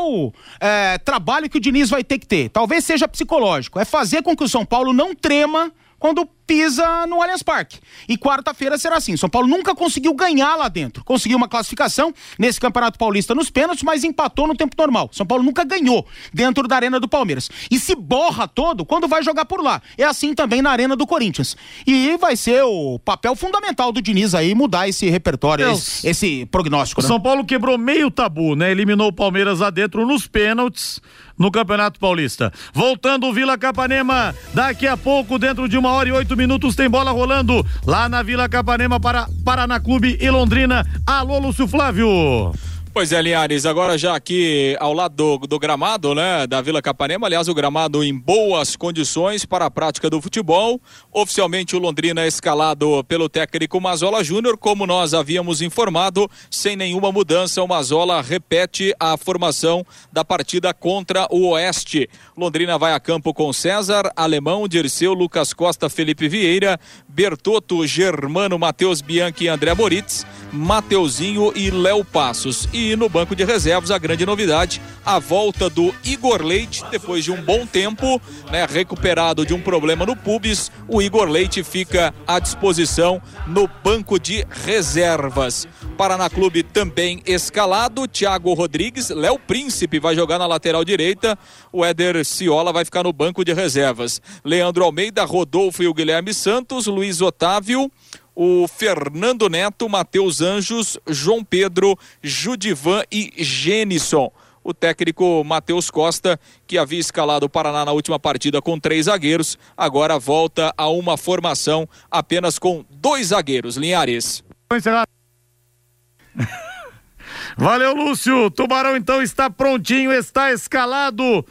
é, trabalho que o Diniz vai ter que ter, talvez seja psicológico, é fazer com que o São Paulo não trema quando pisa no Allianz Parque. E quarta-feira será assim. São Paulo nunca conseguiu ganhar lá dentro. Conseguiu uma classificação nesse Campeonato Paulista nos pênaltis, mas empatou no tempo normal. São Paulo nunca ganhou dentro da Arena do Palmeiras. E se borra todo quando vai jogar por lá. É assim também na Arena do Corinthians. E vai ser o papel fundamental do Diniz aí mudar esse repertório, esse, esse prognóstico. Né?
São Paulo quebrou meio tabu, né? Eliminou o Palmeiras lá dentro nos pênaltis no Campeonato Paulista. Voltando o Vila Capanema, daqui a pouco, dentro de uma hora e oito minutos, tem bola rolando lá na Vila Capanema para Paraná Clube e Londrina. Alô, Lúcio Flávio.
Pois é, Linhares, agora já aqui ao lado do, do gramado, né, da Vila Capanema, aliás, o gramado em boas condições para a prática do futebol. Oficialmente o Londrina é escalado pelo técnico Mazola Júnior, como nós havíamos informado, sem nenhuma mudança, o Mazola repete a formação da partida contra o Oeste. Londrina vai a campo com César, Alemão, Dirceu, Lucas Costa, Felipe Vieira, Bertotto, Germano, Matheus Bianchi e André Moritz, Mateuzinho e Léo Passos. E no banco de reservas, a grande novidade, a volta do Igor Leite, depois de um bom tempo, né, recuperado de um problema no pubis, o Igor Leite fica à disposição no banco de reservas. Paraná Clube também escalado, Thiago Rodrigues, Léo Príncipe vai jogar na lateral direita, o Éder Ciola vai ficar no banco de reservas. Leandro Almeida, Rodolfo e o Guilherme Santos, Luiz Otávio, o Fernando Neto, Matheus Anjos, João Pedro, Judivan e Gênison. O técnico Matheus Costa, que havia escalado o Paraná na última partida com três zagueiros, agora volta a uma formação apenas com dois zagueiros. Linhares.
Valeu, Lúcio. Tubarão então está prontinho, está escalado.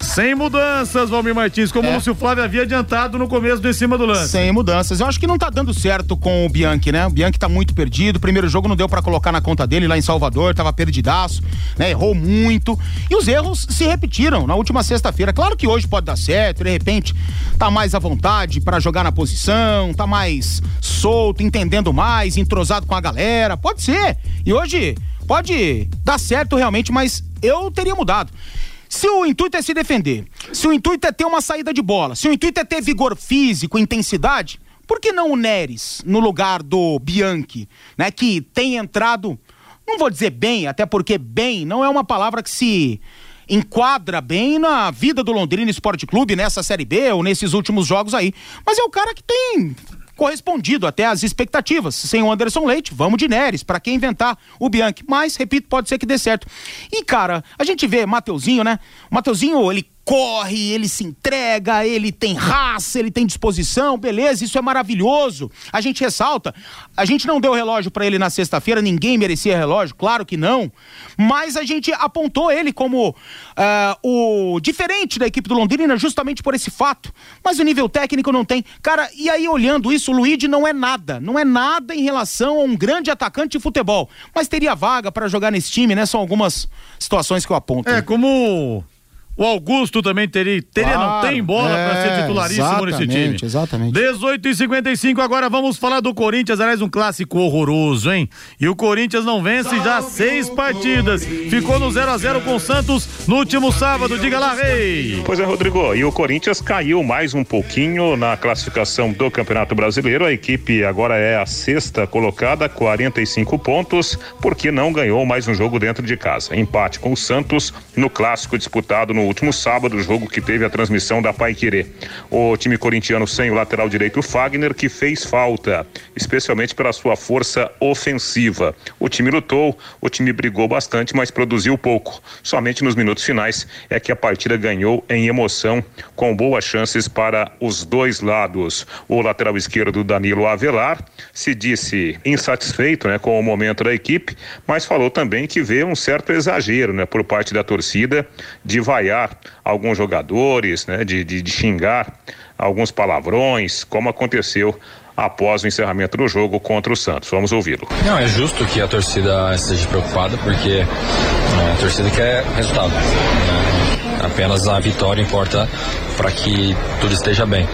Sem mudanças, Valmir Martins, como é. o Lúcio Flávio havia adiantado no começo do em cima do lance.
Sem mudanças. Eu acho que não tá dando certo com o Bianchi, né? O Bianchi tá muito perdido. O primeiro jogo não deu para colocar na conta dele lá em Salvador, tava perdidaço, né? Errou muito. E os erros se repetiram na última sexta-feira. Claro que hoje pode dar certo, de repente tá mais à vontade para jogar na posição, tá mais solto, entendendo mais, entrosado com a galera. Pode ser. E hoje pode dar certo realmente, mas eu teria mudado. Se o intuito é se defender, se o intuito é ter uma saída de bola, se o intuito é ter vigor físico, intensidade, por que não o Neres no lugar do Bianchi, né, que tem entrado, não vou dizer bem, até porque bem não é uma palavra que se enquadra bem na vida do Londrina Esporte Clube nessa Série B ou nesses últimos jogos aí, mas é o cara que tem correspondido até às expectativas. Sem o Anderson Leite, vamos de Neres, para quem inventar o Bianchi. Mas, repito, pode ser que dê certo. E, cara, a gente vê Mateuzinho, né? O Mateuzinho, ele corre, ele se entrega, ele tem raça, ele tem disposição, beleza, isso é maravilhoso. A gente ressalta, a gente não deu relógio para ele na sexta-feira, ninguém merecia relógio, claro que não, mas a gente apontou ele como uh, o diferente da equipe do Londrina justamente por esse fato. Mas o nível técnico não tem. Cara, e aí olhando isso, o Luigi não é nada, não é nada em relação a um grande atacante de futebol, mas teria vaga para jogar nesse time, né? São algumas situações que eu aponto.
É, como o Augusto também teria, teria claro, não tem bola é, para ser titularíssimo nesse time.
Exatamente.
18 e 55 agora vamos falar do Corinthians, aliás, um clássico horroroso, hein? E o Corinthians não vence já seis partidas. Ficou no 0 a 0 com o Santos no último sábado. Diga lá, Rei.
Pois é, Rodrigo. E o Corinthians caiu mais um pouquinho na classificação do Campeonato Brasileiro. A equipe agora é a sexta colocada, 45 pontos, porque não ganhou mais um jogo dentro de casa. Empate com o Santos no clássico disputado no último sábado, jogo que teve a transmissão da Pai Querer. O time corintiano sem o lateral direito Fagner, que fez falta, especialmente pela sua força ofensiva. O time lutou, o time brigou bastante, mas produziu pouco. Somente nos minutos finais é que a partida ganhou em emoção, com boas chances para os dois lados. O lateral esquerdo Danilo Avelar se disse insatisfeito né, com o momento da equipe, mas falou também que vê um certo exagero né, por parte da torcida de vaiar alguns jogadores, né, de, de, de xingar alguns palavrões, como aconteceu após o encerramento do jogo contra o Santos. Vamos ouvi-lo.
Não, é justo que a torcida esteja preocupada, porque né, a torcida quer resultado. Né? Apenas a vitória importa para que tudo esteja bem.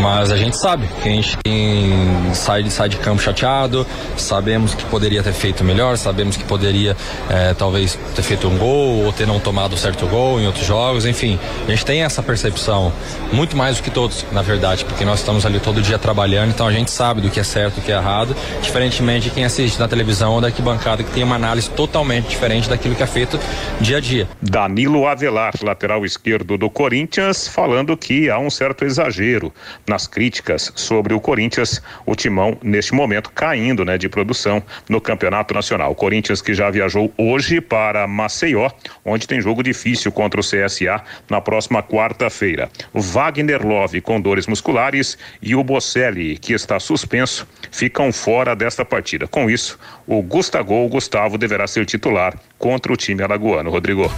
Mas a gente sabe que a gente tem, sai, sai de campo chateado, sabemos que poderia ter feito melhor, sabemos que poderia é, talvez ter feito um gol ou ter não tomado certo gol em outros jogos, enfim. A gente tem essa percepção, muito mais do que todos, na verdade, porque nós estamos ali todo dia trabalhando, então a gente sabe do que é certo e do que é errado, diferentemente de quem assiste na televisão ou da arquibancada, que tem uma análise totalmente diferente daquilo que é feito dia a dia.
Danilo Avelar, lateral esquerdo do Corinthians, falando que há um certo exagero nas críticas sobre o Corinthians, o timão neste momento caindo, né, de produção no Campeonato Nacional. O Corinthians que já viajou hoje para Maceió, onde tem jogo difícil contra o CSA na próxima quarta-feira. Wagner Love com dores musculares e o Bocelli, que está suspenso, ficam fora desta partida. Com isso, o Gustavo Gustavo deverá ser titular contra o time alagoano. Rodrigo.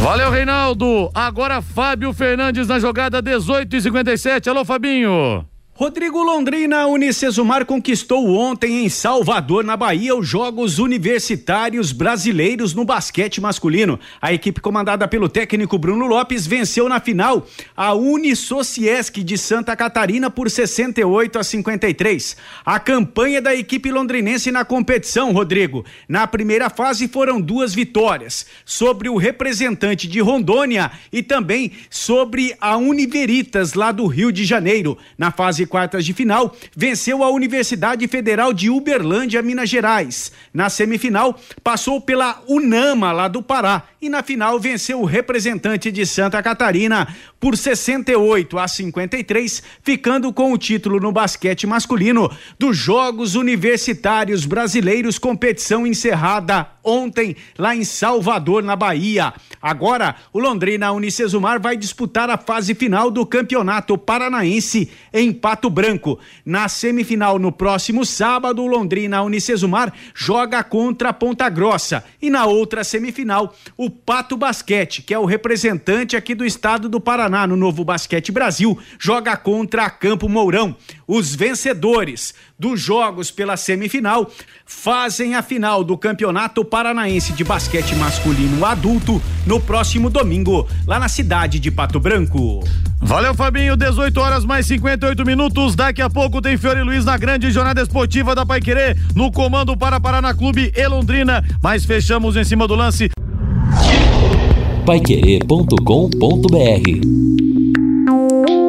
Valeu, Reinaldo. Agora Fábio Fernandes na jogada 18 e 57. Alô, Fabinho.
Rodrigo Londrina Unicesumar conquistou ontem em Salvador, na Bahia, os Jogos Universitários Brasileiros no basquete masculino. A equipe comandada pelo técnico Bruno Lopes venceu na final a Unisociesc de Santa Catarina por 68 a 53. A campanha da equipe londrinense na competição, Rodrigo, na primeira fase foram duas vitórias sobre o representante de Rondônia e também sobre a Univeritas lá do Rio de Janeiro. Na fase quartas de final, venceu a Universidade Federal de Uberlândia, Minas Gerais. Na semifinal, passou pela Unama, lá do Pará. E na final, venceu o representante de Santa Catarina por 68 a 53, ficando com o título no basquete masculino dos Jogos Universitários Brasileiros, competição encerrada ontem lá em Salvador, na Bahia. Agora, o Londrina Unicesumar vai disputar a fase final do Campeonato Paranaense em Pato Branco. Na semifinal, no próximo sábado, o Londrina Unicesumar joga contra a Ponta Grossa. E na outra semifinal, o Pato Basquete, que é o representante aqui do estado do Paraná no Novo Basquete Brasil, joga contra a Campo Mourão. Os vencedores dos jogos pela semifinal fazem a final do Campeonato Paranaense de Basquete Masculino Adulto no próximo domingo, lá na cidade de Pato Branco.
Valeu, Fabinho. 18 horas mais 58 minutos. Daqui a pouco tem Fiore Luiz na grande jornada esportiva da Paiquerê, no comando para Paraná Clube e Londrina. Mas fechamos em cima do lance.
Paiquerê.com.br